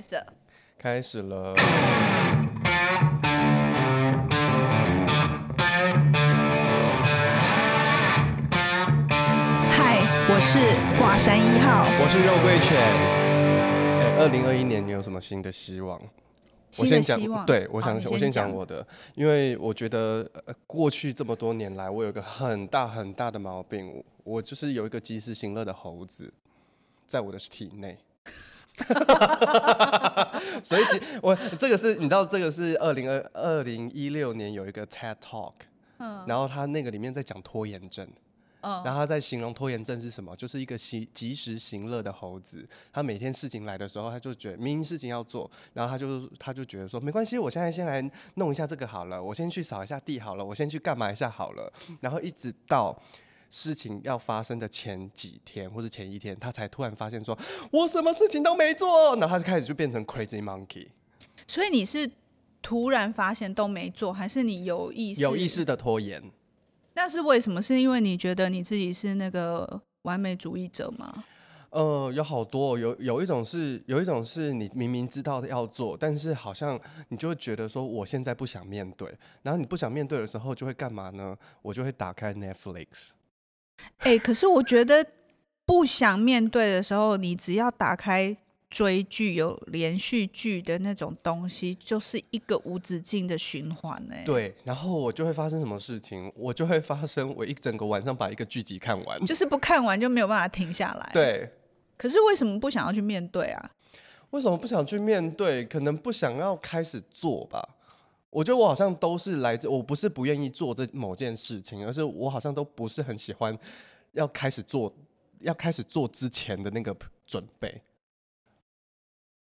开始了，开始了。嗨，我是挂山一号，我是肉桂犬。二零二一年你有什么新的希望？我先讲，对，我想我先讲我的，因为我觉得过去这么多年来，我有一个很大很大的毛病，我就是有一个及时行乐的猴子，在我的体内。所以，我这个是你知道，这个是二零二二零一六年有一个 TED Talk，嗯，然后他那个里面在讲拖延症，嗯，然后他在形容拖延症是什么，就是一个及及时行乐的猴子，他每天事情来的时候，他就觉得明明事情要做，然后他就他就觉得说没关系，我现在先来弄一下这个好了，我先去扫一下地好了，我先去干嘛一下好了，然后一直到。事情要发生的前几天或者前一天，他才突然发现说，我什么事情都没做，然后他就开始就变成 crazy monkey。所以你是突然发现都没做，还是你有意识？有意识的拖延？那是为什么？是因为你觉得你自己是那个完美主义者吗？呃，有好多，有有一种是，有一种是你明明知道要做，但是好像你就会觉得说，我现在不想面对，然后你不想面对的时候，就会干嘛呢？我就会打开 Netflix。哎、欸，可是我觉得不想面对的时候，你只要打开追剧，有连续剧的那种东西，就是一个无止境的循环哎。对，然后我就会发生什么事情？我就会发生，我一整个晚上把一个剧集看完，就是不看完就没有办法停下来。对，可是为什么不想要去面对啊？为什么不想去面对？可能不想要开始做吧。我觉得我好像都是来自，我不是不愿意做这某件事情，而是我好像都不是很喜欢要开始做，要开始做之前的那个准备。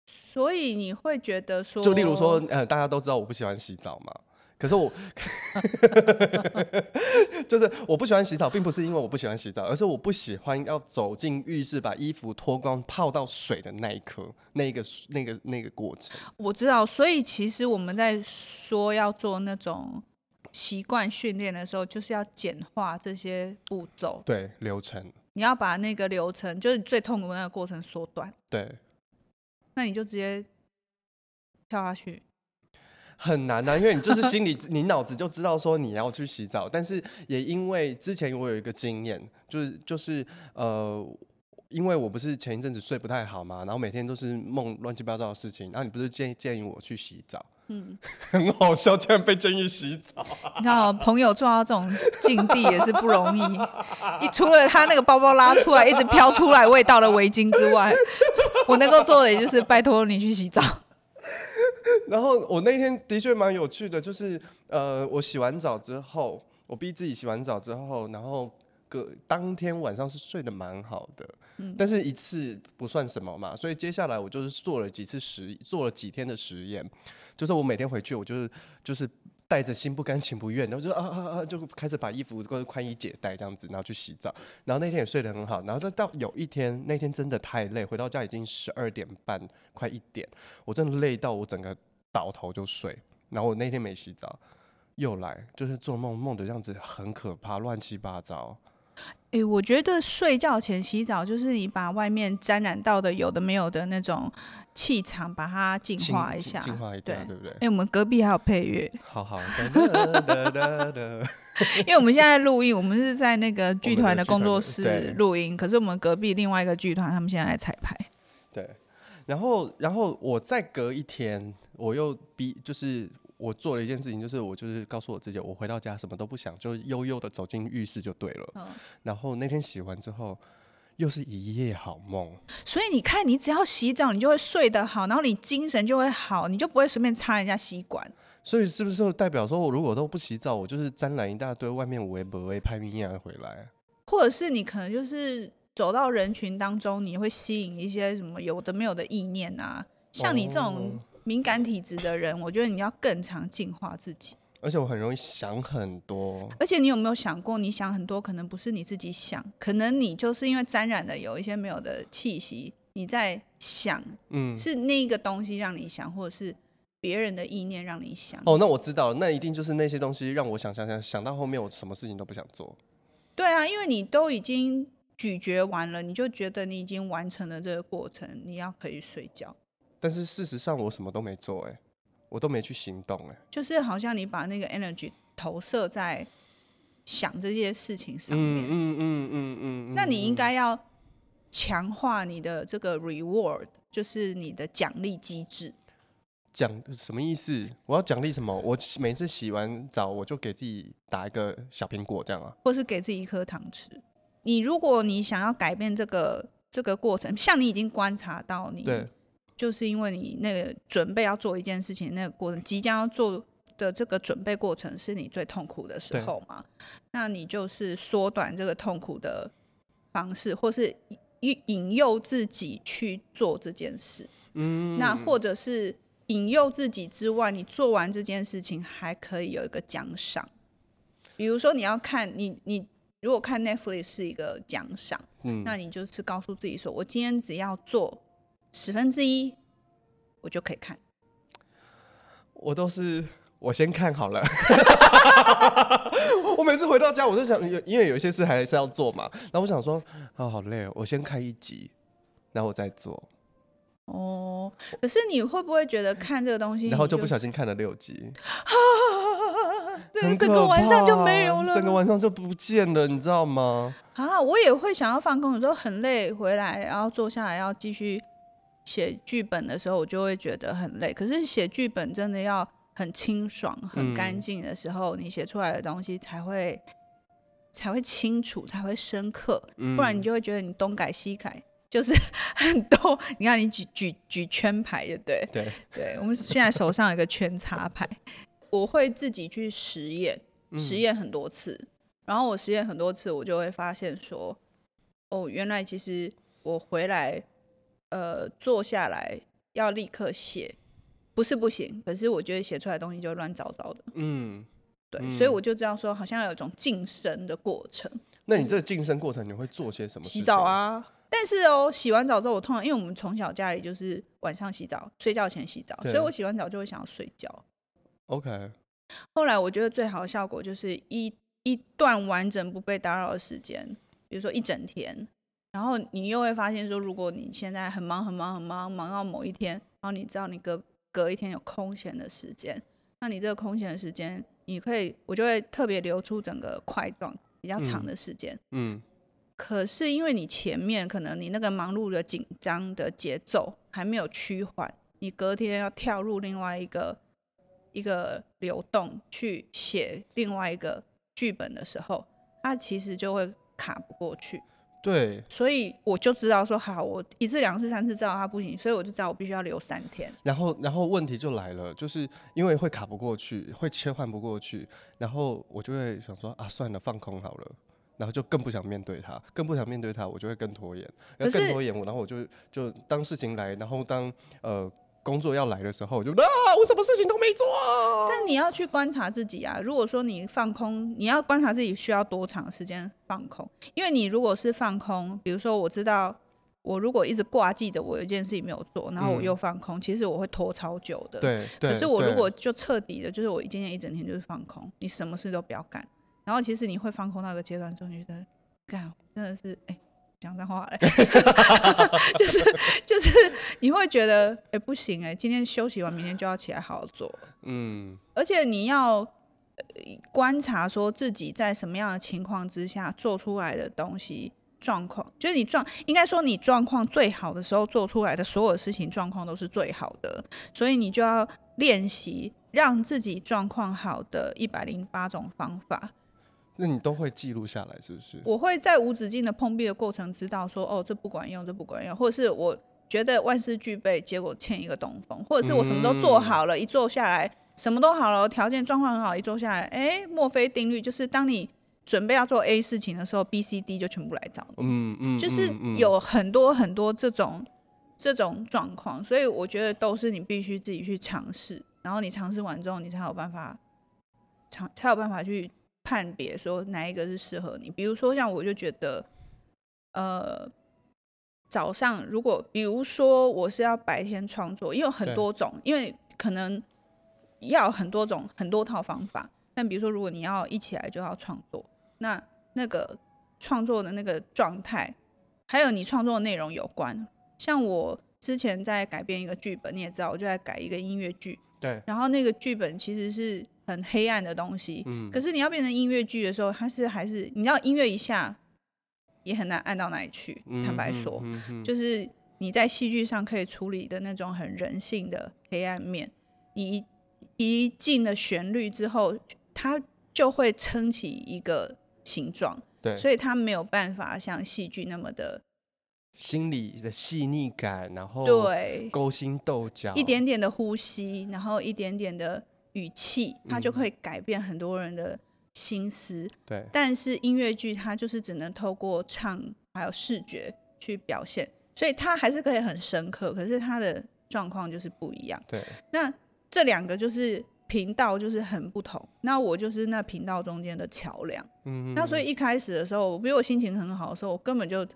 所以你会觉得说，就例如说，呃，大家都知道我不喜欢洗澡嘛。可是我，就是我不喜欢洗澡，并不是因为我不喜欢洗澡，而是我不喜欢要走进浴室把衣服脱光泡到水的那一刻，那个那个那个过程。我知道，所以其实我们在说要做那种习惯训练的时候，就是要简化这些步骤，对，流程。你要把那个流程，就是最痛苦的那个过程缩短。对，那你就直接跳下去。很难啊，因为你就是心里，你脑子就知道说你要去洗澡，但是也因为之前我有一个经验，就是就是呃，因为我不是前一阵子睡不太好嘛，然后每天都是梦乱七八糟的事情，然后你不是建议建议我去洗澡，嗯，很好笑，竟然被建议洗澡。你知道，朋友做到这种境地也是不容易，你除了他那个包包拉出来一直飘出来味道的围巾之外，我能够做的也就是拜托你去洗澡。然后我那天的确蛮有趣的，就是呃，我洗完澡之后，我逼自己洗完澡之后，然后隔当天晚上是睡得蛮好的，嗯，但是一次不算什么嘛，所以接下来我就是做了几次实，做了几天的实验，就是我每天回去，我就是就是带着心不甘情不愿，然后就啊啊啊，就开始把衣服或者宽衣解带这样子，然后去洗澡，然后那天也睡得很好，然后再到有一天那天真的太累，回到家已经十二点半快一点，我真的累到我整个。倒头就睡，然后我那天没洗澡，又来，就是做梦，梦的样子很可怕，乱七八糟。诶、欸，我觉得睡觉前洗澡，就是你把外面沾染到的有的没有的那种气场，把它净化一下，净化一下，对，对不对？哎、欸，我们隔壁还有配乐，好好。因为我们现在录音，我们是在那个剧团的工作室录音，可是我们隔壁另外一个剧团，他们现在在彩排。对，然后，然后我再隔一天。我又逼，就是我做了一件事情，就是我就是告诉我自己，我回到家什么都不想，就悠悠的走进浴室就对了。嗯。然后那天洗完之后，又是一夜好梦。所以你看，你只要洗澡，你就会睡得好，然后你精神就会好，你就不会随便插人家吸管。所以是不是代表说，我如果都不洗澡，我就是沾染一大堆外面微博微拍咪啊回来？或者是你可能就是走到人群当中，你会吸引一些什么有的没有的意念啊？像你这种。哦敏感体质的人，我觉得你要更常净化自己。而且我很容易想很多。而且你有没有想过，你想很多可能不是你自己想，可能你就是因为沾染了有一些没有的气息，你在想，嗯，是那个东西让你想，或者是别人的意念让你想。哦，那我知道了，那一定就是那些东西让我想想想想到后面，我什么事情都不想做。对啊，因为你都已经咀嚼完了，你就觉得你已经完成了这个过程，你要可以睡觉。但是事实上我什么都没做，哎，我都没去行动，哎，就是好像你把那个 energy 投射在想这些事情上面，嗯嗯嗯嗯嗯，那你应该要强化你的这个 reward，就是你的奖励机制。奖什么意思？我要奖励什么？我每次洗完澡，我就给自己打一个小苹果，这样啊？或是给自己一颗糖吃？你如果你想要改变这个这个过程，像你已经观察到你，对，就是因为你那个准备要做一件事情，那个过程即将要做的这个准备过程是你最痛苦的时候嘛？那你就是缩短这个痛苦的方式，或是引引诱自己去做这件事。嗯，那或者是。引诱自己之外，你做完这件事情还可以有一个奖赏，比如说你要看你你如果看 Netflix 是一个奖赏，嗯，那你就是告诉自己说，我今天只要做十分之一，我就可以看。我都是我先看好了，我每次回到家我就想，因为有一些事还是要做嘛，然后我想说啊，好累哦，我先看一集，然后我再做。哦，可是你会不会觉得看这个东西，然后就不小心看了六集，这整个晚上就没有了，整个晚上就不见了，你知道吗？啊，我也会想要放空，有时候很累，回来然后坐下来要继续写剧本的时候，我就会觉得很累。可是写剧本真的要很清爽、很干净的时候，嗯、你写出来的东西才会才会清楚，才会深刻，嗯、不然你就会觉得你东改西改。就是 很多，你看你举举举圈牌，对不对？对对，我们现在手上有一个圈插牌，我会自己去实验，实验很多次，嗯、然后我实验很多次，我就会发现说，哦，原来其实我回来，呃，坐下来要立刻写，不是不行，可是我觉得写出来的东西就乱糟糟的。嗯，对，嗯、所以我就这样说，好像有一种晋升的过程。那你这个晋升过程，你会做些什么？洗澡啊。但是哦，洗完澡之后，我通常因为我们从小家里就是晚上洗澡，睡觉前洗澡，对所以我洗完澡就会想要睡觉。OK。后来我觉得最好的效果就是一一段完整不被打扰的时间，比如说一整天。然后你又会发现说，如果你现在很忙很忙很忙，忙到某一天，然后你知道你隔隔一天有空闲的时间，那你这个空闲的时间，你可以我就会特别留出整个块状比较长的时间。嗯。嗯可是因为你前面可能你那个忙碌的紧张的节奏还没有趋缓，你隔天要跳入另外一个一个流动去写另外一个剧本的时候，它其实就会卡不过去。对，所以我就知道说好，我一次两次三次知道他不行，所以我就知道我必须要留三天。然后，然后问题就来了，就是因为会卡不过去，会切换不过去，然后我就会想说啊，算了，放空好了。然后就更不想面对他，更不想面对他，我就会更拖延，然后更拖延我，然后我就就当事情来，然后当呃工作要来的时候，我就啊，我什么事情都没做啊。但你要去观察自己啊，如果说你放空，你要观察自己需要多长时间放空，因为你如果是放空，比如说我知道我如果一直挂记得我有一件事情没有做，然后我又放空，嗯、其实我会拖超久的。对，可是我如果就彻底的，就是我今天一整天就是放空，你什么事都不要干。然后其实你会放空那个阶段之后，你觉得，干真的是哎，讲脏话嘞，就是就是你会觉得哎不行哎，今天休息完，明天就要起来好好做。嗯，而且你要观察说自己在什么样的情况之下做出来的东西状况，就是你状应该说你状况最好的时候做出来的所有事情状况都是最好的，所以你就要练习让自己状况好的一百零八种方法。那你都会记录下来，是不是？我会在无止境的碰壁的过程，知道说，哦，这不管用，这不管用，或者是我觉得万事俱备，结果欠一个东风，或者是我什么都做好了，嗯、一做下来什么都好了，条件状况很好，一做下来，哎，墨菲定律就是，当你准备要做 A 事情的时候，B、C、D 就全部来找你。嗯嗯，就是有很多很多这种这种状况，所以我觉得都是你必须自己去尝试，然后你尝试完之后，你才有办法尝，才有办法去。判别说哪一个是适合你，比如说像我就觉得，呃，早上如果比如说我是要白天创作，因为很多种，因为可能要很多种很多套方法。但比如说如果你要一起来就要创作，那那个创作的那个状态，还有你创作的内容有关。像我之前在改编一个剧本，你也知道，我就在改一个音乐剧。对。然后那个剧本其实是很黑暗的东西，嗯。可是你要变成音乐剧的时候，它是还是你知道音乐一下也很难按到哪里去。嗯、坦白说，嗯嗯、就是你在戏剧上可以处理的那种很人性的黑暗面，你一一进了旋律之后，它就会撑起一个形状。对。所以它没有办法像戏剧那么的。心理的细腻感，然后对勾心斗角，一点点的呼吸，然后一点点的语气，它就可以改变很多人的心思。对，但是音乐剧它就是只能透过唱还有视觉去表现，所以它还是可以很深刻，可是它的状况就是不一样。对，那这两个就是频道就是很不同，那我就是那频道中间的桥梁。嗯，那所以一开始的时候，比如我心情很好的时候，我根本就。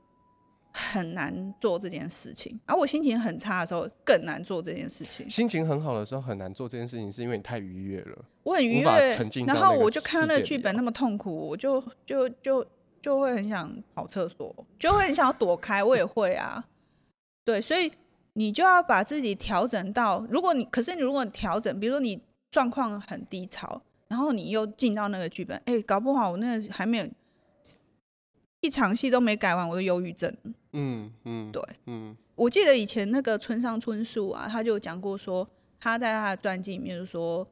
很难做这件事情，而、啊、我心情很差的时候更难做这件事情。心情很好的时候很难做这件事情，是因为你太愉悦了。我很愉悦，然后我就看到那个剧本那么痛苦，我就就就就会很想跑厕所，就会很想要躲开。我也会啊，对，所以你就要把自己调整到，如果你可是你如果调整，比如说你状况很低潮，然后你又进到那个剧本，哎、欸，搞不好我那个还没有。一场戏都没改完，我的忧郁症。嗯嗯，对，嗯，我记得以前那个村上春树啊，他就讲过说，他在他的传记里面就说，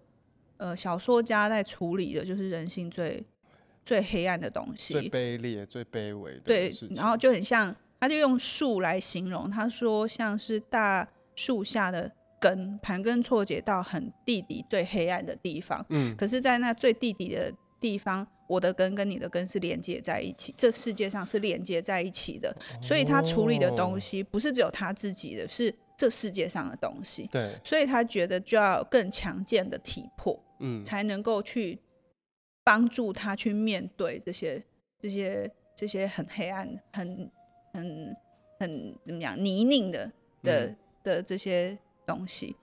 呃，小说家在处理的就是人性最最黑暗的东西，最卑劣、最卑微的。对，然后就很像，他就用树来形容，他说像是大树下的根，盘根错节到很地底最黑暗的地方。嗯，可是，在那最地底的地方。我的根跟你的根是连接在一起，这世界上是连接在一起的，所以他处理的东西不是只有他自己的，是这世界上的东西。对，所以他觉得就要有更强健的体魄，嗯，才能够去帮助他去面对这些、这些、这些很黑暗、很、很、很怎么样泥泞的的、嗯、的这些东西。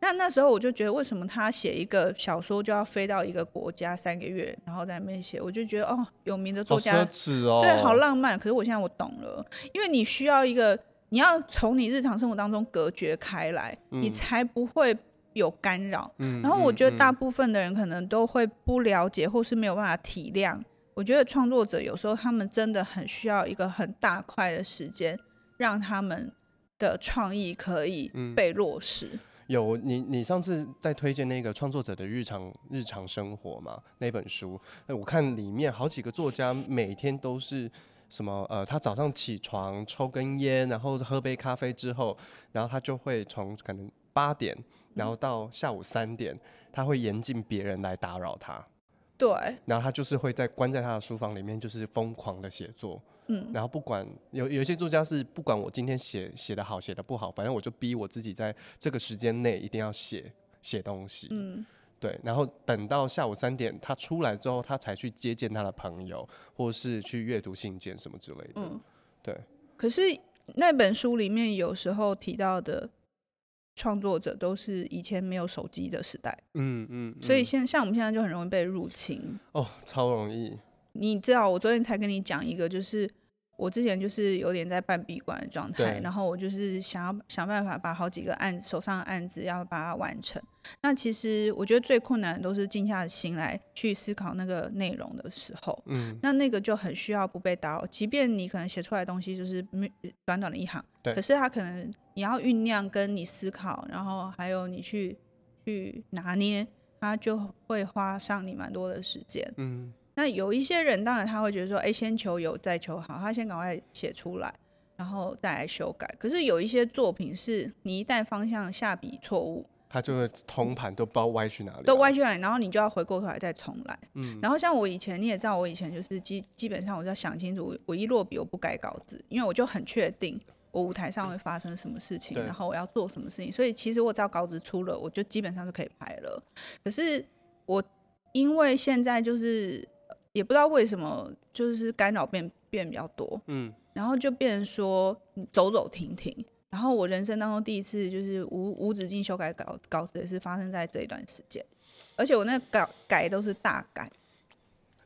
那那时候我就觉得，为什么他写一个小说就要飞到一个国家三个月，然后在那边写？我就觉得哦，有名的作家，好奢侈哦，对，好浪漫。可是我现在我懂了，因为你需要一个，你要从你日常生活当中隔绝开来，嗯、你才不会有干扰。嗯、然后我觉得大部分的人可能都会不了解，或是没有办法体谅。嗯、我觉得创作者有时候他们真的很需要一个很大块的时间，让他们的创意可以被落实。嗯有你，你上次在推荐那个创作者的日常日常生活嘛？那本书，那我看里面好几个作家每天都是什么呃，他早上起床抽根烟，然后喝杯咖啡之后，然后他就会从可能八点，然后到下午三点，他会严禁别人来打扰他。对。然后他就是会在关在他的书房里面，就是疯狂的写作。嗯，然后不管有有些作家是不管我今天写写的好写的不好，反正我就逼我自己在这个时间内一定要写写东西。嗯，对，然后等到下午三点他出来之后，他才去接见他的朋友，或是去阅读信件什么之类的。嗯，对。可是那本书里面有时候提到的创作者都是以前没有手机的时代。嗯嗯，嗯，所以现像我们现在就很容易被入侵。哦，超容易。你知道，我昨天才跟你讲一个，就是。我之前就是有点在半闭关的状态，然后我就是想要想办法把好几个案手上的案子要把它完成。那其实我觉得最困难的都是静下心来去思考那个内容的时候，嗯，那那个就很需要不被打扰。即便你可能写出来的东西就是短短的一行，对，可是它可能你要酝酿，跟你思考，然后还有你去去拿捏，它就会花上你蛮多的时间，嗯。那有一些人，当然他会觉得说，哎，先求有，再求好，他先赶快写出来，然后再来修改。可是有一些作品是，你一旦方向下笔错误，他就会通盘都不知道歪去哪里，都歪去哪里，然后你就要回过头来再重来。嗯，然后像我以前，你也知道，我以前就是基基本上我就要想清楚，我一落笔我不改稿子，因为我就很确定我舞台上会发生什么事情，然后我要做什么事情，所以其实我只要稿子出了，我就基本上就可以拍了。可是我因为现在就是。也不知道为什么，就是干扰变变比较多，嗯，然后就变成说你走走停停。然后我人生当中第一次就是无无止境修改稿稿子，也是发生在这一段时间，而且我那个改改都是大改。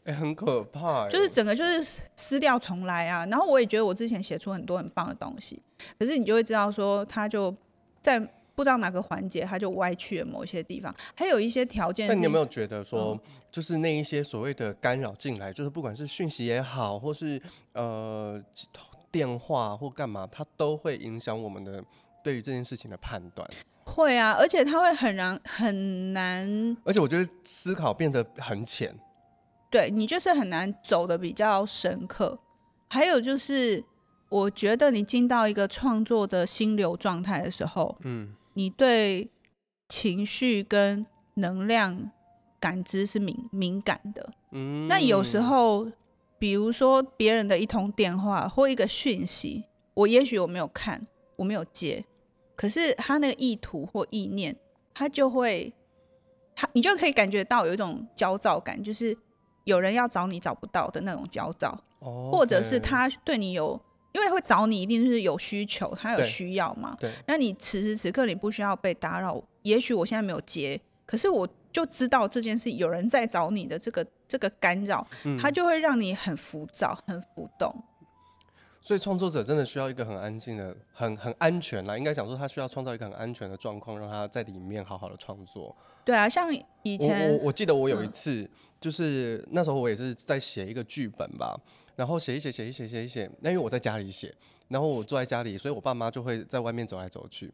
哎、欸，很可怕，就是整个就是撕掉重来啊。然后我也觉得我之前写出很多很棒的东西，可是你就会知道说，他就在不知道哪个环节，他就歪去了某些地方。还有一些条件，但你有没有觉得说，就是那一些所谓的干扰进来，就是不管是讯息也好，或是呃电话或干嘛，它都会影响我们的对于这件事情的判断。会啊，而且它会很难很难，而且我觉得思考变得很浅。对，你就是很难走的比较深刻，还有就是，我觉得你进到一个创作的心流状态的时候，嗯，你对情绪跟能量感知是敏敏感的，嗯，那有时候，比如说别人的一通电话或一个讯息，我也许我没有看，我没有接，可是他那个意图或意念，他就会，他你就可以感觉到有一种焦躁感，就是。有人要找你找不到的那种焦躁，oh, okay. 或者是他对你有，因为会找你一定是有需求，他有需要嘛。对。那你此时此刻你不需要被打扰，也许我现在没有接，可是我就知道这件事有人在找你的这个这个干扰，嗯，它就会让你很浮躁、很浮动。所以创作者真的需要一个很安静的、很很安全啦，应该讲说他需要创造一个很安全的状况，让他在里面好好的创作。对啊，像以前我我，我记得我有一次，嗯、就是那时候我也是在写一个剧本吧，然后写一写写一写写一写，那因为我在家里写，然后我坐在家里，所以我爸妈就会在外面走来走去。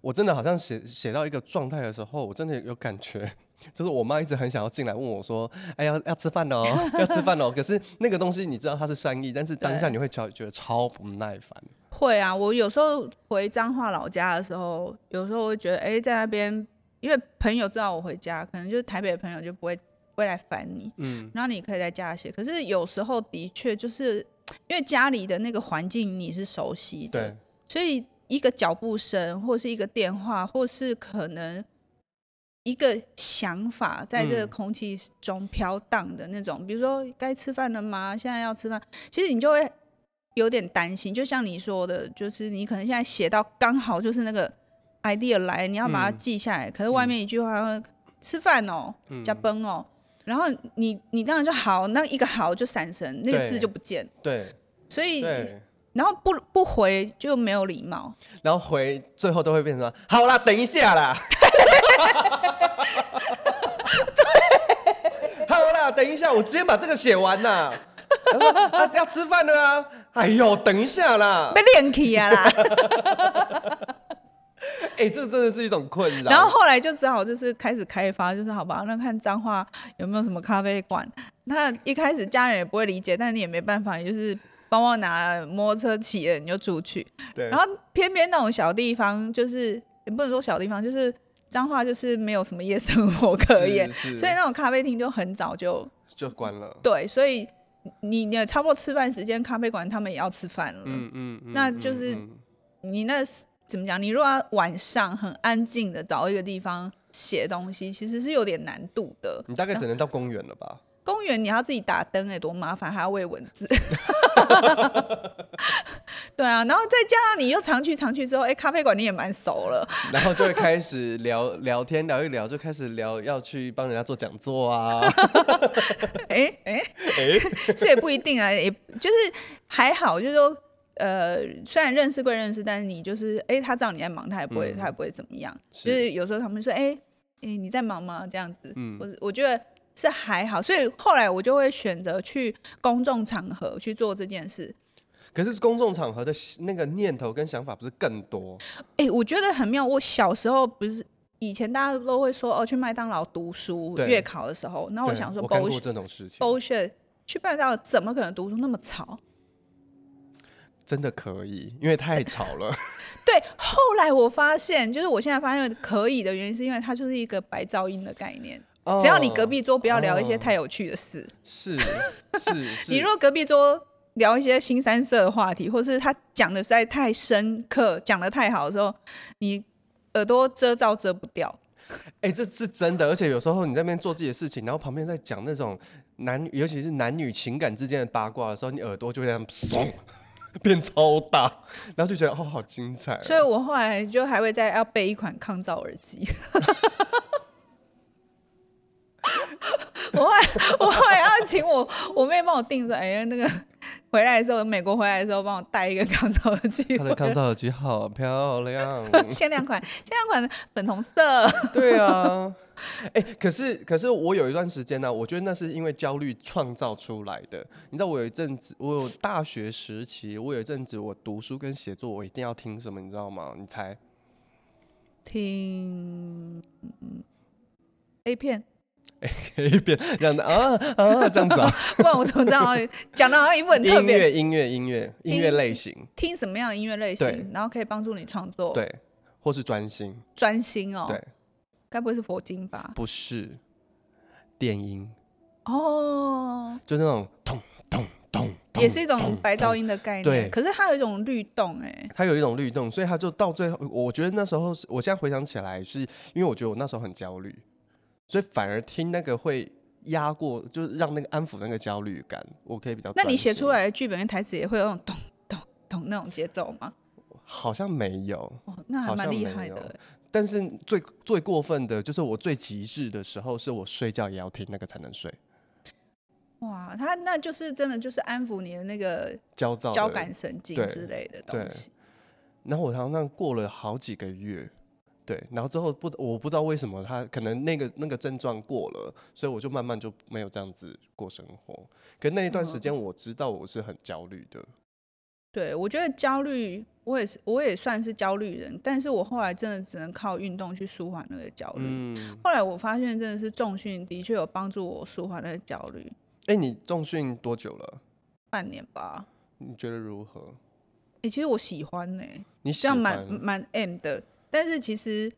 我真的好像写写到一个状态的时候，我真的有感觉。就是我妈一直很想要进来问我说：“哎呀，要吃饭哦，要吃饭哦。”可是那个东西你知道它是善意，但是当下你会超觉得超不耐烦。会啊，我有时候回彰化老家的时候，有时候会觉得，哎、欸，在那边，因为朋友知道我回家，可能就是台北的朋友就不会不会来烦你，嗯，然后你可以在家写。可是有时候的确就是 因为家里的那个环境你是熟悉的，对，所以一个脚步声，或是一个电话，或是可能。一个想法在这个空气中飘荡的那种，嗯、比如说该吃饭了吗？现在要吃饭，其实你就会有点担心。就像你说的，就是你可能现在写到刚好就是那个 idea 来，你要把它记下来。嗯、可是外面一句话，嗯、吃饭哦，加崩哦，然后你你当然就好，那一个好就闪神，那个字就不见。对，所以然后不不回就没有礼貌，然后回最后都会变成好啦，等一下啦。对，好啦，等一下，我直接把这个写完呐。啊，要吃饭了啊！哎呦，等一下啦，被练起啊啦！哎、欸，这真的是一种困扰。然后后来就只好就是开始开发，就是好吧，那看彰化有没有什么咖啡馆。那一开始家人也不会理解，但你也没办法，也就是帮我拿摩托车骑了你就出去。对。然后偏偏那种小地方，就是也不能说小地方，就是。彰化就是没有什么夜生活可言，所以那种咖啡厅就很早就就关了。对，所以你你差不多吃饭时间，咖啡馆他们也要吃饭了。嗯嗯，嗯，那就是你那怎么讲？你如果要晚上很安静的找一个地方写东西，其实是有点难度的。你大概只能到公园了吧？公园你要自己打灯哎，多麻烦，还要喂蚊子。对啊，然后再加上你又常去常去之后，哎，咖啡馆你也蛮熟了，然后就会开始聊聊天，聊一聊就开始聊要去帮人家做讲座啊。哎哎哎，这也不一定啊，也就是还好，就是说呃，虽然认识归认识，但是你就是哎，他知道你在忙，他也不会、嗯、他也不会怎么样。是就是有时候他们说哎哎你在忙吗？这样子，嗯，我我觉得。是还好，所以后来我就会选择去公众场合去做这件事。可是公众场合的那个念头跟想法不是更多？哎、欸，我觉得很妙。我小时候不是以前大家都会说哦，去麦当劳读书，月考的时候，那我想说，我干过这种事情。bullshit，去麦当劳怎么可能读书那么吵？真的可以，因为太吵了。对，后来我发现，就是我现在发现可以的原因，是因为它就是一个白噪音的概念。只要你隔壁桌不要聊一些太有趣的事，是是是。你如果隔壁桌聊一些新三色的话题，或是他讲的实在太深刻，讲的太好的时候，你耳朵遮罩遮不掉。哎、欸，这是真的，而且有时候你在那边做自己的事情，然后旁边在讲那种男，尤其是男女情感之间的八卦的时候，你耳朵就会这样嗖 变超大，然后就觉得哦，好精彩。所以我后来就还会再要备一款抗噪耳机。我会，我会要请我我妹帮我订说，哎呀，那个回来的时候，美国回来的时候帮我带一个抗噪耳机。他的抗噪耳机好漂亮，限量款，限量款粉红色。对啊，哎、欸，可是可是我有一段时间呢、啊，我觉得那是因为焦虑创造出来的。你知道，我有一阵子，我有大学时期，我有一阵子，我读书跟写作，我一定要听什么，你知道吗？你猜？听 A 片。A 片这样的啊啊这样子啊，不然我怎么知道？讲的好像一部很特别。音乐音乐音乐音乐类型，听什么样的音乐类型，然后可以帮助你创作？对，或是专心？专心哦。对，该不会是佛经吧？不是，电音。哦，就是那种咚咚咚，也是一种白噪音的概念。对，可是它有一种律动，哎，它有一种律动，所以它就到最后，我觉得那时候是，我现在回想起来，是因为我觉得我那时候很焦虑。所以反而听那个会压过，就是让那个安抚那个焦虑感，我可以比较。那你写出来的剧本跟台词也会有那种咚咚咚那种节奏吗？好像没有。哦，那还蛮厉害的。但是最最过分的就是我最极致的时候，是我睡觉也要听那个才能睡。哇，他那就是真的就是安抚你的那个焦躁、交感神经之类的东西。然后我常常过了好几个月。对，然后之后不，我不知道为什么他可能那个那个症状过了，所以我就慢慢就没有这样子过生活。可那一段时间，我知道我是很焦虑的。嗯。对，我觉得焦虑，我也是，我也算是焦虑人，但是我后来真的只能靠运动去舒缓那个焦虑。嗯。后来我发现，真的是重训的确有帮助我舒缓那个焦虑。哎，你重训多久了？半年吧。你觉得如何？哎，其实我喜欢呢。你喜欢？这样蛮蛮 M 的。但是其实，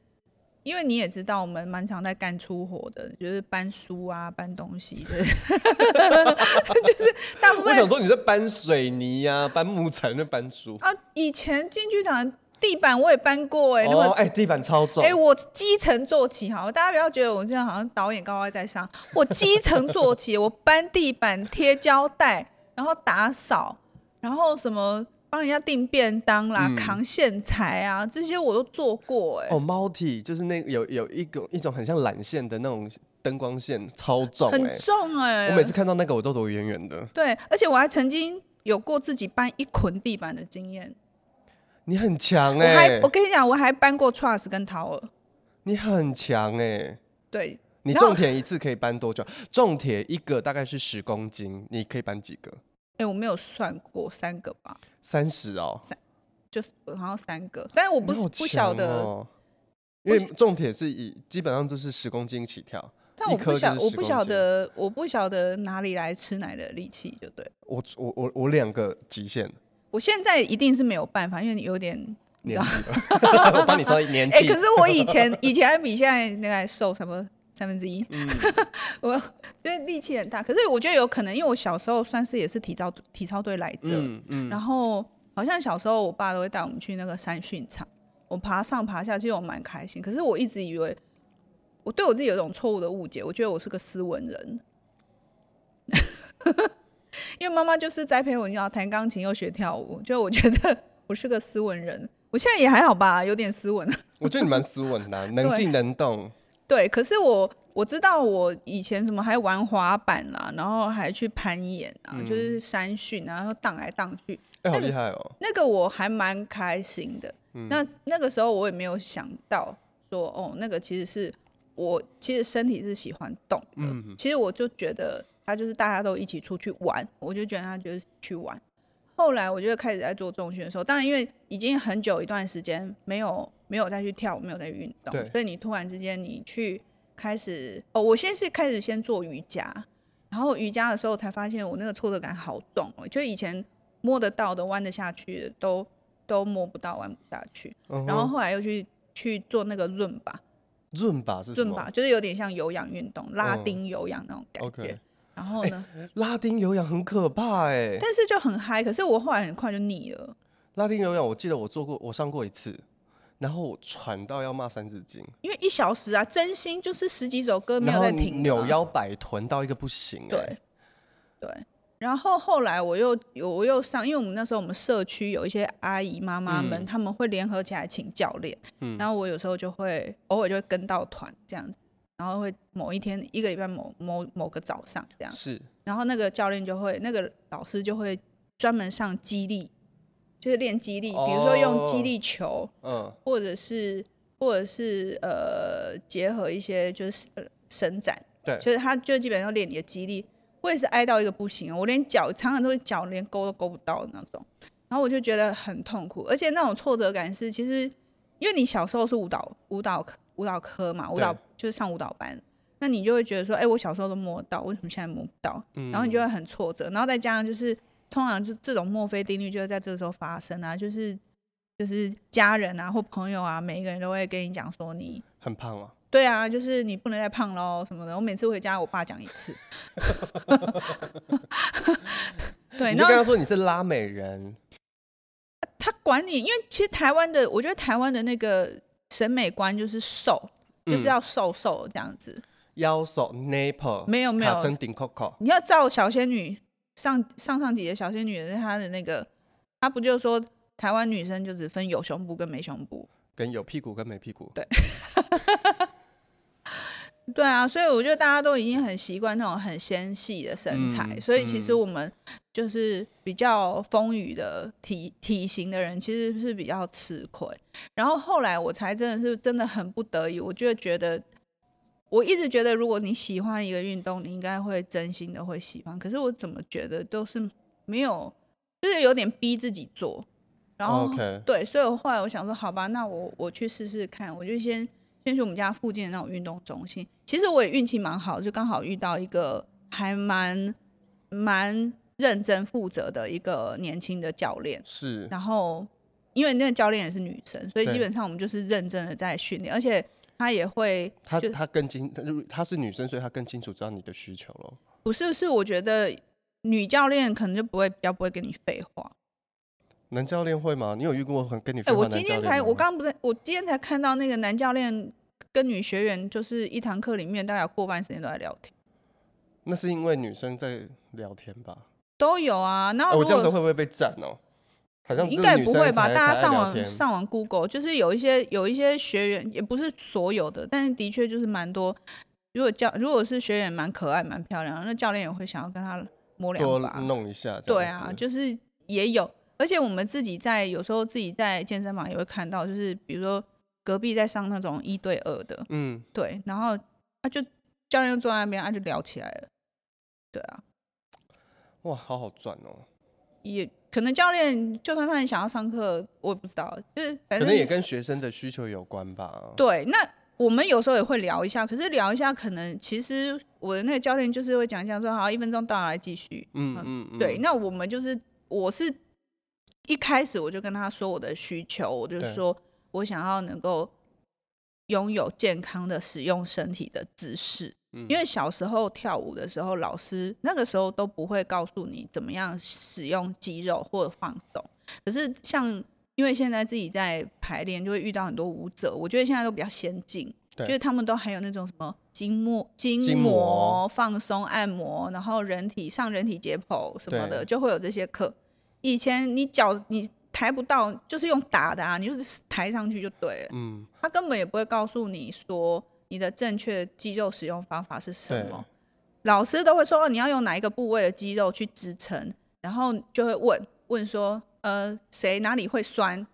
因为你也知道，我们蛮常在干粗活的，就是搬书啊、搬东西的，就是大部分。我想说你在搬水泥呀、啊、搬木材，那搬书啊。以前进剧场地板我也搬过哎、哎、欸，地板超重。哎、欸，我基层做起好，大家不要觉得我这样好像导演高高在上。我基层做起，我搬地板、贴胶带，然后打扫，然后什么。帮人家订便当啦，嗯、扛线材啊，这些我都做过哎、欸。哦，multi 就是那有有一种一种很像缆线的那种灯光线，超重、欸，很重哎、欸。我每次看到那个我都躲远远的。对，而且我还曾经有过自己搬一捆地板的经验。你很强哎、欸！我还我跟你讲，我还搬过 Trust 跟 tower。你很强哎、欸！对，你重铁一次可以搬多久？重铁一个大概是十公斤，你可以搬几个？哎、欸，我没有算过，三个吧。三十哦，三就是好像三个，但是我不、哦、不晓得，因为重铁是以基本上就是十公斤起跳。但我不晓我不晓得我不晓得哪里来吃奶的力气，就对。我我我我两个极限。我现在一定是没有办法，因为你有点年纪了。我帮你说年纪。哎、欸，可是我以前以前比现在那个瘦什么？三分之一，嗯、我觉得力气很大，可是我觉得有可能，因为我小时候算是也是体操体操队来着，嗯嗯、然后好像小时候我爸都会带我们去那个山训场，我爬上爬下，其实我蛮开心。可是我一直以为，我对我自己有一种错误的误解，我觉得我是个斯文人，因为妈妈就是栽培我要弹钢琴又学跳舞，就我觉得我是个斯文人。我现在也还好吧，有点斯文。我觉得你蛮斯文的、啊，能静能动。对，可是我我知道我以前什么还玩滑板啦，然后还去攀岩啊，嗯、就是山训，然后荡来荡去，哎、欸，好厉害哦！那个我还蛮开心的。嗯、那那个时候我也没有想到说，哦，那个其实是我其实身体是喜欢动的。嗯，其实我就觉得他就是大家都一起出去玩，我就觉得他就是去玩。后来我就开始在做重训的时候，当然因为已经很久一段时间没有。没有再去跳舞，没有再去运动，所以你突然之间你去开始哦，我先是开始先做瑜伽，然后瑜伽的时候才发现我那个挫折感好重哦，就以前摸得到的、弯得下去的都都摸不到、弯不下去，嗯、然后后来又去去做那个润吧，润吧是润吧？就是有点像有氧运动，拉丁有氧那种感觉。嗯 okay、然后呢，拉丁有氧很可怕哎，但是就很嗨，可是我后来很快就腻了。拉丁有氧，我记得我做过，我上过一次。然后我喘到要骂三字经，因为一小时啊，真心就是十几首歌没有在停，扭腰摆臀到一个不行哎。对，对。然后后来我又我又上，因为我们那时候我们社区有一些阿姨妈妈们，嗯、他们会联合起来请教练，嗯、然后我有时候就会偶尔就会跟到团这样子。然后会某一天一个礼拜某某某个早上这样，是，然后那个教练就会那个老师就会专门上肌力，就是练肌力，比如说用肌力球，嗯，或者是或者是呃结合一些就是伸展，对，就是他就基本上练你的肌力。我也是挨到一个不行，我连脚常常都是脚连勾都勾不到的那种，然后我就觉得很痛苦，而且那种挫折感是其实因为你小时候是舞蹈舞蹈科舞蹈科嘛，舞蹈就是上舞蹈班，那你就会觉得说，哎、欸，我小时候都摸得到，为什么现在摸不到？然后你就会很挫折，然后再加上就是通常就这种墨菲定律就会在这个时候发生啊，就是就是家人啊或朋友啊，每一个人都会跟你讲说你很胖啊。对啊，就是你不能再胖喽什么的。我每次回家，我爸讲一次。对，你就跟他说你是拉美人。他管你，因为其实台湾的，我觉得台湾的那个审美观就是瘦，嗯、就是要瘦瘦这样子。腰瘦，nipple 没有没有。卡成顶 Coco。你要照小仙女上上上集的小仙女是她的那个，她不就说台湾女生就只分有胸部跟没胸部，跟有屁股跟没屁股。对。对啊，所以我觉得大家都已经很习惯那种很纤细的身材，嗯、所以其实我们就是比较丰腴的体体型的人，其实是比较吃亏。然后后来我才真的是真的很不得已，我就觉得，我一直觉得如果你喜欢一个运动，你应该会真心的会喜欢。可是我怎么觉得都是没有，就是有点逼自己做。然后.对，所以我后来我想说，好吧，那我我去试试看，我就先。先去我们家附近的那种运动中心，其实我也运气蛮好，就刚好遇到一个还蛮蛮认真负责的一个年轻的教练。是。然后，因为那个教练也是女生，所以基本上我们就是认真的在训练，而且她也会，她她更清，他是女生，所以他更清楚知道你的需求咯。不是，是我觉得女教练可能就不会比较不会跟你废话。男教练会吗？你有遇过很跟你？哎、欸，我今天才，我刚刚不是，我今天才看到那个男教练跟女学员，就是一堂课里面大概过半时间都在聊天。那是因为女生在聊天吧？都有啊。那、欸、我这样子会不会被赞哦、喔？好像应该不会吧？大家上网上网 Google，就是有一些有一些学员，也不是所有的，但是的确就是蛮多。如果教如果是学员蛮可爱蛮漂亮，那教练也会想要跟他摸两把，弄一下。对啊，就是也有。而且我们自己在有时候自己在健身房也会看到，就是比如说隔壁在上那种一对二的，嗯，对，然后他就教练就坐在那边，他就聊起来了，对啊，哇，好好赚哦！也可能教练就算他很想要上课，我也不知道，就是反正可能也跟学生的需求有关吧。对，那我们有时候也会聊一下，可是聊一下，可能其实我的那个教练就是会讲一讲说，好，一分钟到了，来继续，嗯嗯，嗯对，那我们就是我是。一开始我就跟他说我的需求，我就说我想要能够拥有健康的使用身体的姿势，嗯、因为小时候跳舞的时候，老师那个时候都不会告诉你怎么样使用肌肉或者放松。可是像因为现在自己在排练，就会遇到很多舞者，我觉得现在都比较先进，就是他们都还有那种什么筋膜筋膜放松按摩，然后人体上人体解剖什么的，就会有这些课。以前你脚你抬不到，就是用打的啊，你就是抬上去就对了。嗯，他根本也不会告诉你说你的正确肌肉使用方法是什么。老师都会说，哦，你要用哪一个部位的肌肉去支撑，然后就会问问说，呃，谁哪里会酸？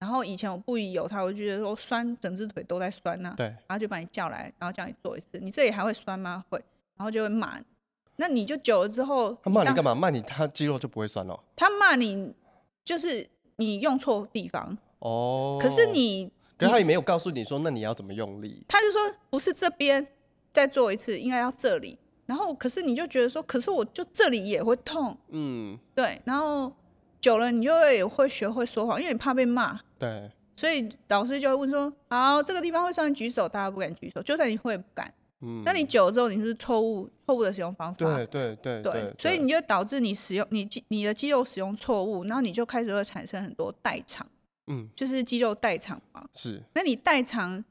然后以前我不疑有他，我就觉得说酸，整只腿都在酸呐，啊。对，然后就把你叫来，然后叫你做一次，你这里还会酸吗？会，然后就会骂。那你就久了之后，他骂你干嘛？骂你，他肌肉就不会酸了。他骂你，就是你用错地方哦。可是你，可是他也没有告诉你说，那你要怎么用力？他就说不是这边，再做一次，应该要这里。然后，可是你就觉得说，可是我就这里也会痛。嗯，对。然后久了，你就会会学会说谎，因为你怕被骂。对。所以老师就会问说：“好，这个地方会算，举手。”大家不敢举手，就算你会不敢。嗯，那你久了之后，你是错误错误的使用方法？对对对对，所以你就导致你使用你肌你的肌肉使用错误，然后你就开始会产生很多代偿，嗯，就是肌肉代偿嘛。是，那你代偿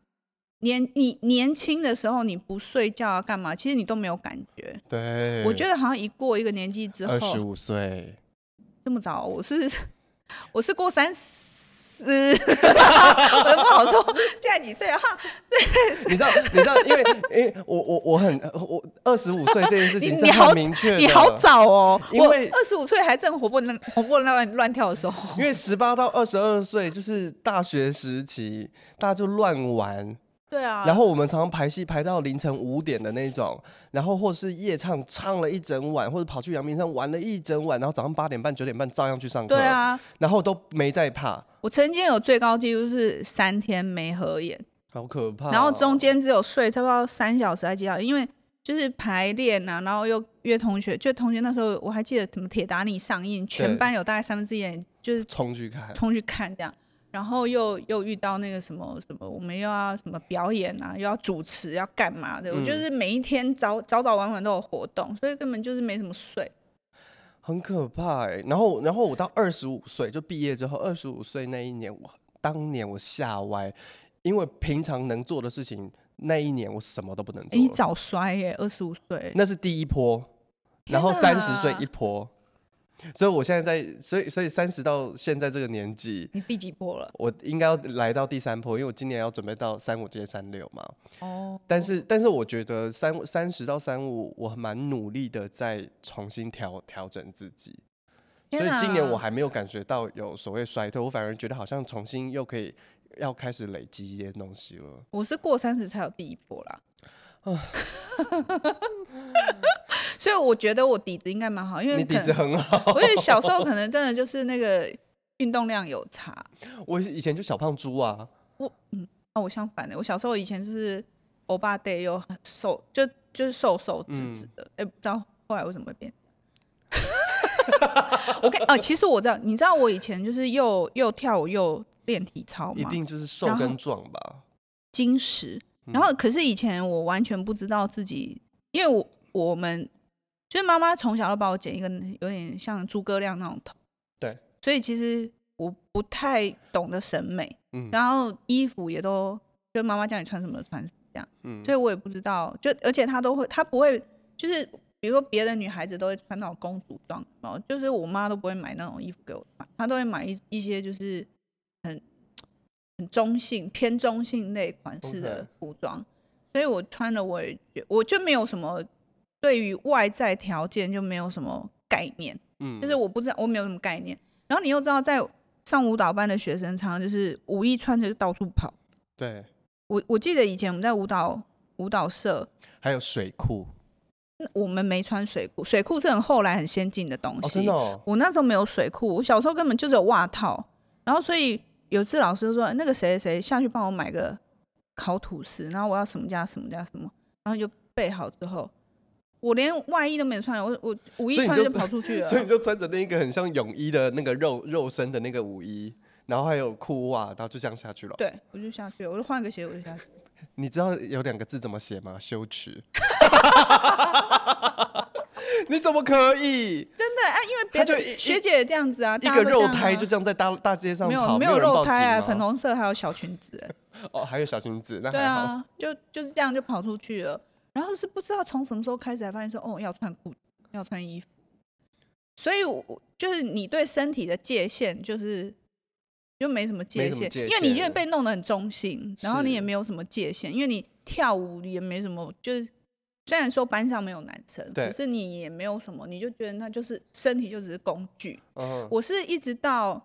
年你年轻的时候你不睡觉啊干嘛？其实你都没有感觉。对，我觉得好像一过一个年纪之后，二十五岁这么早，我是 我是过三十。是，我不好说现在几岁哈，对，你知道，你知道，因为因为我我我很我二十五岁这件事情是很明确的，你好早哦，因为二十五岁还正活泼乱活蹦乱乱跳的时候，因为十八到二十二岁就是大学时期，大家就乱玩。对啊，然后我们常常排戏排到凌晨五点的那种，然后或是夜唱唱了一整晚，或者跑去阳明山玩了一整晚，然后早上八点半九点半照样去上课。对啊，然后都没在怕。我曾经有最高纪录是三天没合眼，好可怕哦。然后中间只有睡差不多三小时还几小时，因为就是排练啊，然后又约同学，就同学那时候我还记得什么铁达尼上映，全班有大概三分之一人就是冲去看，冲去看这样。然后又又遇到那个什么什么，我们又要什么表演啊，又要主持，要干嘛的？嗯、我就是每一天早早早晚晚都有活动，所以根本就是没什么睡，很可怕哎、欸。然后然后我到二十五岁就毕业之后，二十五岁那一年，我当年我吓歪，因为平常能做的事情，那一年我什么都不能做。你早衰耶，二十五岁，那是第一波，然后三十岁一波。所以我现在在，所以所以三十到现在这个年纪，你第几波了？我应该要来到第三波，因为我今年要准备到三五接三六嘛。哦。但是但是我觉得三三十到三五，我蛮努力的在重新调调整自己。所以今年我还没有感觉到有所谓衰退，我反而觉得好像重新又可以要开始累积一些东西了。我是过三十才有第一波啦。所以我觉得我底子应该蛮好，因为你底子很好。我觉得小时候可能真的就是那个运动量有差。我以前就小胖猪啊。我嗯啊，我相反的，我小时候以前就是欧巴带又很瘦，就就是瘦瘦直直的。哎、嗯欸，不知道后来为什么会变。我看啊，其实我知道，你知道我以前就是又又跳舞又练体操吗？一定就是瘦跟壮吧。精实。然后，可是以前我完全不知道自己，因为我我们就是妈妈从小都把我剪一个有点像诸葛亮那种头，对，所以其实我不太懂得审美，嗯，然后衣服也都就妈妈叫你穿什么穿这样，嗯，所以我也不知道，就而且她都会，她不会，就是比如说别的女孩子都会穿那种公主装，哦就是我妈都不会买那种衣服给我穿，她都会买一一些就是很。很中性、偏中性类款式的服装.所以我穿了，我也我就没有什么对于外在条件就没有什么概念，嗯，就是我不知道我没有什么概念。然后你又知道，在上舞蹈班的学生常常就是舞衣穿着就到处跑。对，我我记得以前我们在舞蹈舞蹈社还有水库，我们没穿水裤，水裤是很后来很先进的东西。哦，真的哦？我那时候没有水裤，我小时候根本就是有袜套，然后所以。有次老师就说：“那个谁谁下去帮我买个烤吐司，然后我要什么加什么加什么，然后就备好之后，我连外衣都没穿，我我五一穿就跑出去了。所以你就穿着那个很像泳衣的那个肉肉身的那个舞衣，然后还有裤袜，然后就这样下去了。对，我就下去了，我就换个鞋，我就下去。你知道有两个字怎么写吗？羞耻。你怎么可以？真的啊，因为别的学姐这样子啊，一个肉胎就这样在大大街上跑，没有没有肉胎啊，粉红色还有小裙子。哦，还有小裙子，那。对啊，就就是这样就跑出去了。然后是不知道从什么时候开始才发现说，哦，要穿裤子，要穿衣服。所以，我就是你对身体的界限就是就没什么界限，因为你就被弄得很中性，然后你也没有什么界限，因为你跳舞也没什么就是。虽然说班上没有男生，可是你也没有什么，你就觉得那就是身体就只是工具。Uh-huh. 我是一直到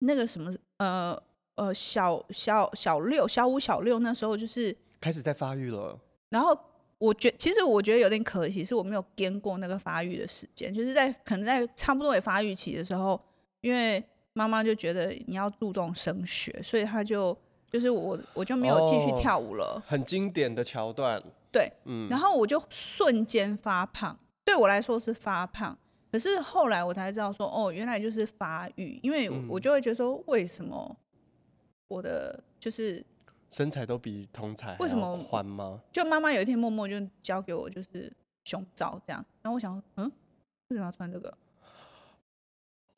那个什么呃呃小小小六小五小六那时候就是开始在发育了。然后我觉其实我觉得有点可惜，是我没有跟过那个发育的时间，就是在可能在差不多也发育期的时候，因为妈妈就觉得你要注重升学，所以她就就是我我就没有继续跳舞了。Oh, 很经典的桥段。对，嗯，然后我就瞬间发胖，对我来说是发胖，可是后来我才知道说，哦，原来就是发育，因为我就会觉得说，为什么我的就是身材都比同才为什么宽吗？就妈妈有一天默默就交给我就是胸罩这样，然后我想说，嗯，为什么要穿这个？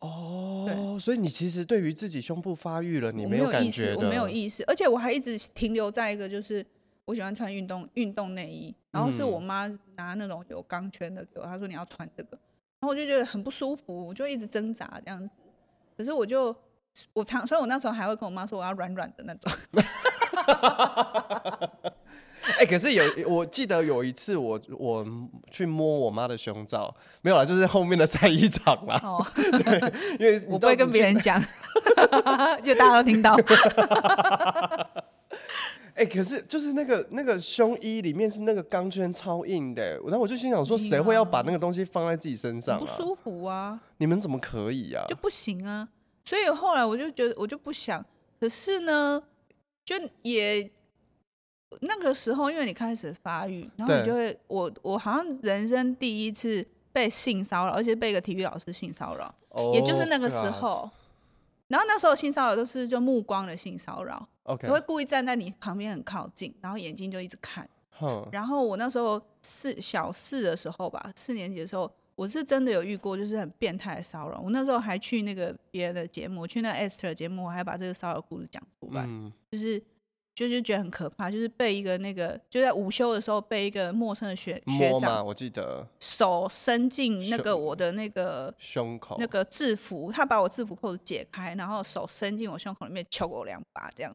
哦，对，所以你其实对于自己胸部发育了，你没有感觉，我没有意识，而且我还一直停留在一个就是。我喜欢穿运动运动内衣，然后是我妈拿那种有钢圈的给我，她说你要穿这个，然后我就觉得很不舒服，我就一直挣扎这样子。可是我就我常，所以我那时候还会跟我妈说我要软软的那种。哎、欸，可是有，我记得有一次我我去摸我妈的胸罩，没有啦，就是后面的晒衣场啦。哦，对，因为我不会跟别人讲，就大家都听到。哎、欸，可是就是那个那个胸衣里面是那个钢圈超硬的，然后我就心想说，谁会要把那个东西放在自己身上啊？不舒服啊！你们怎么可以啊？就不行啊！所以后来我就觉得，我就不想。可是呢，就也。那个时候，因为你开始发育，然后你就会，我我好像人生第一次被性骚扰，而且被一个体育老师性骚扰，oh, 也就是那个时候。God. 然后那时候性骚扰都是就目光的性骚扰，OK，我会故意站在你旁边很靠近，然后眼睛就一直看。然后我那时候四小四的时候吧，四年级的时候，我是真的有遇过，就是很变态的骚扰。我那时候还去那个别人的节目，去那 Esther 节目，我还把这个骚扰故事讲出来，嗯、就是。就是觉得很可怕，就是被一个那个就在午休的时候被一个陌生的学学长，我记得手伸进那个我的那个胸口，那个制服，他把我制服扣子解开，然后手伸进我胸口里面，抽我两把这样。